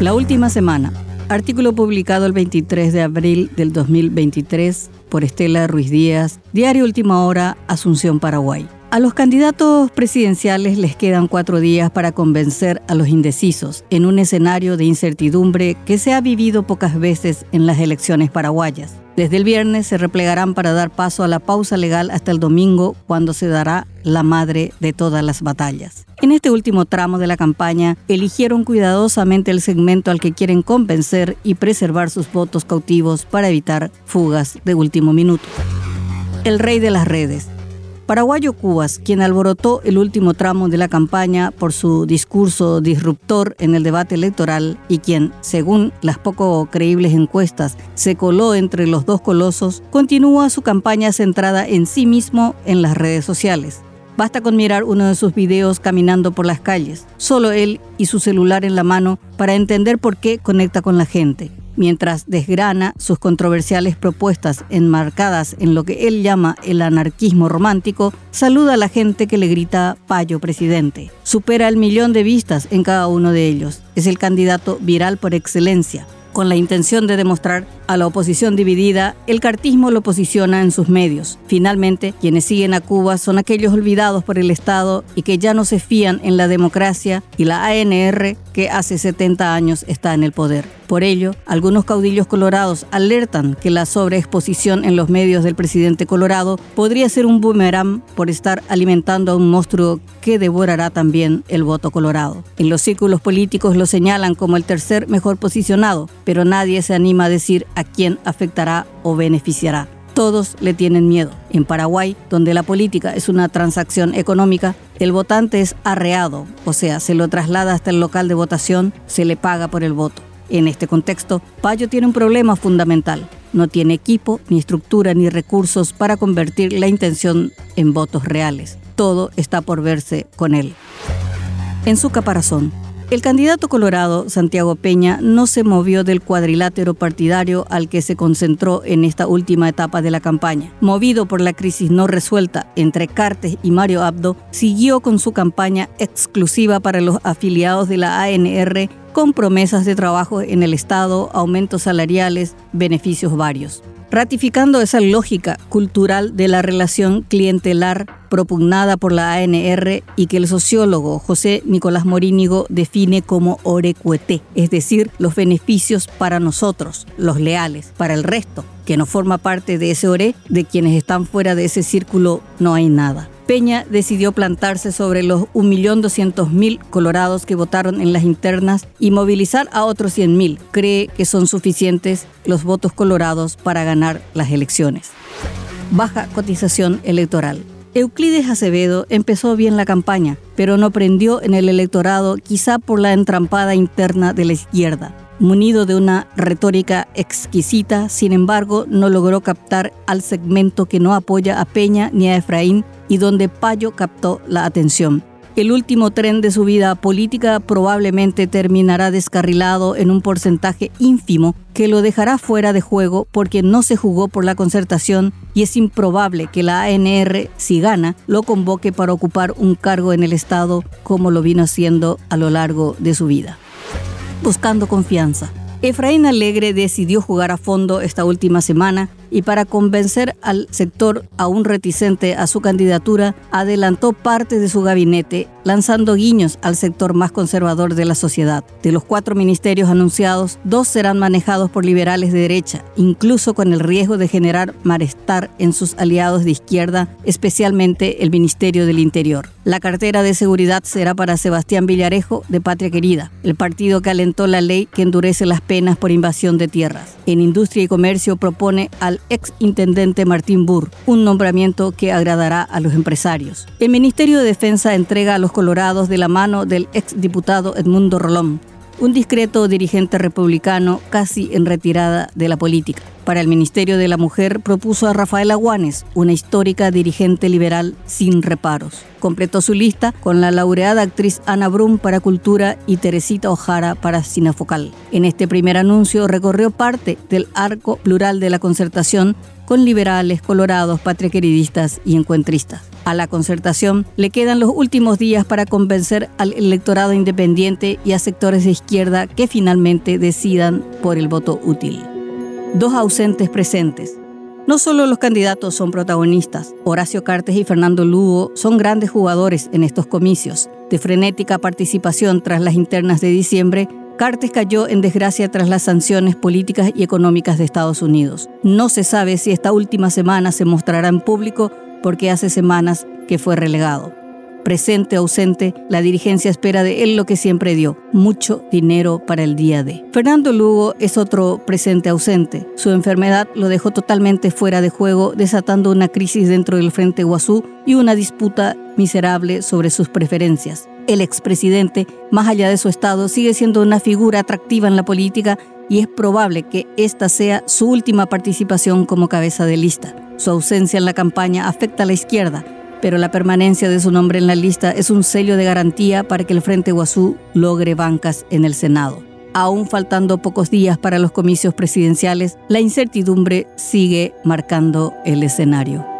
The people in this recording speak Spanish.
La última semana. Artículo publicado el 23 de abril del 2023 por Estela Ruiz Díaz, Diario Última Hora, Asunción, Paraguay. A los candidatos presidenciales les quedan cuatro días para convencer a los indecisos en un escenario de incertidumbre que se ha vivido pocas veces en las elecciones paraguayas. Desde el viernes se replegarán para dar paso a la pausa legal hasta el domingo, cuando se dará la madre de todas las batallas. En este último tramo de la campaña, eligieron cuidadosamente el segmento al que quieren convencer y preservar sus votos cautivos para evitar fugas de último minuto. El rey de las redes. Paraguayo Cubas, quien alborotó el último tramo de la campaña por su discurso disruptor en el debate electoral y quien, según las poco creíbles encuestas, se coló entre los dos colosos, continúa su campaña centrada en sí mismo en las redes sociales. Basta con mirar uno de sus videos caminando por las calles, solo él y su celular en la mano para entender por qué conecta con la gente mientras desgrana sus controversiales propuestas enmarcadas en lo que él llama el anarquismo romántico, saluda a la gente que le grita Payo presidente. Supera el millón de vistas en cada uno de ellos. Es el candidato viral por excelencia. Con la intención de demostrar a la oposición dividida, el cartismo lo posiciona en sus medios. Finalmente, quienes siguen a Cuba son aquellos olvidados por el Estado y que ya no se fían en la democracia y la ANR que hace 70 años está en el poder. Por ello, algunos caudillos colorados alertan que la sobreexposición en los medios del presidente colorado podría ser un boomerang por estar alimentando a un monstruo que devorará también el voto colorado. En los círculos políticos lo señalan como el tercer mejor posicionado, pero nadie se anima a decir a quién afectará o beneficiará todos le tienen miedo. En Paraguay, donde la política es una transacción económica, el votante es arreado, o sea, se lo traslada hasta el local de votación, se le paga por el voto. En este contexto, Payo tiene un problema fundamental. No tiene equipo, ni estructura, ni recursos para convertir la intención en votos reales. Todo está por verse con él. En su caparazón, el candidato colorado, Santiago Peña, no se movió del cuadrilátero partidario al que se concentró en esta última etapa de la campaña. Movido por la crisis no resuelta entre Cartes y Mario Abdo, siguió con su campaña exclusiva para los afiliados de la ANR con promesas de trabajo en el Estado, aumentos salariales, beneficios varios ratificando esa lógica cultural de la relación clientelar propugnada por la ANR y que el sociólogo José Nicolás Morínigo define como orecuete, es decir, los beneficios para nosotros, los leales, para el resto, que no forma parte de ese ore, de quienes están fuera de ese círculo no hay nada. Peña decidió plantarse sobre los 1.200.000 colorados que votaron en las internas y movilizar a otros 100.000. Cree que son suficientes los votos colorados para ganar las elecciones. Baja cotización electoral. Euclides Acevedo empezó bien la campaña, pero no prendió en el electorado quizá por la entrampada interna de la izquierda. Munido de una retórica exquisita, sin embargo, no logró captar al segmento que no apoya a Peña ni a Efraín y donde Payo captó la atención. El último tren de su vida política probablemente terminará descarrilado en un porcentaje ínfimo que lo dejará fuera de juego porque no se jugó por la concertación y es improbable que la ANR, si gana, lo convoque para ocupar un cargo en el Estado como lo vino haciendo a lo largo de su vida buscando confianza. Efraín Alegre decidió jugar a fondo esta última semana y para convencer al sector aún reticente a su candidatura, adelantó parte de su gabinete, lanzando guiños al sector más conservador de la sociedad. De los cuatro ministerios anunciados, dos serán manejados por liberales de derecha, incluso con el riesgo de generar malestar en sus aliados de izquierda, especialmente el Ministerio del Interior. La cartera de seguridad será para Sebastián Villarejo, de Patria Querida, el partido que alentó la ley que endurece las penas por invasión de tierras. En Industria y Comercio propone al ex intendente Martín Burr, un nombramiento que agradará a los empresarios. El Ministerio de Defensa entrega a los colorados de la mano del ex diputado Edmundo Rolón, un discreto dirigente republicano casi en retirada de la política. Para el Ministerio de la Mujer propuso a Rafael Aguanes, una histórica dirigente liberal sin reparos. Completó su lista con la laureada actriz Ana Brum para Cultura y Teresita Ojara para Cinefocal. En este primer anuncio recorrió parte del arco plural de la concertación con liberales, colorados, patriqueridistas y encuentristas. A la concertación le quedan los últimos días para convencer al electorado independiente y a sectores de izquierda que finalmente decidan por el voto útil. Dos ausentes presentes. No solo los candidatos son protagonistas, Horacio Cartes y Fernando Lugo son grandes jugadores en estos comicios. De frenética participación tras las internas de diciembre, Cartes cayó en desgracia tras las sanciones políticas y económicas de Estados Unidos. No se sabe si esta última semana se mostrará en público porque hace semanas que fue relegado presente ausente, la dirigencia espera de él lo que siempre dio, mucho dinero para el día de. Fernando Lugo es otro presente ausente. Su enfermedad lo dejó totalmente fuera de juego, desatando una crisis dentro del Frente Guazú y una disputa miserable sobre sus preferencias. El expresidente, más allá de su estado, sigue siendo una figura atractiva en la política y es probable que esta sea su última participación como cabeza de lista. Su ausencia en la campaña afecta a la izquierda, pero la permanencia de su nombre en la lista es un sello de garantía para que el Frente Guazú logre bancas en el Senado. Aún faltando pocos días para los comicios presidenciales, la incertidumbre sigue marcando el escenario.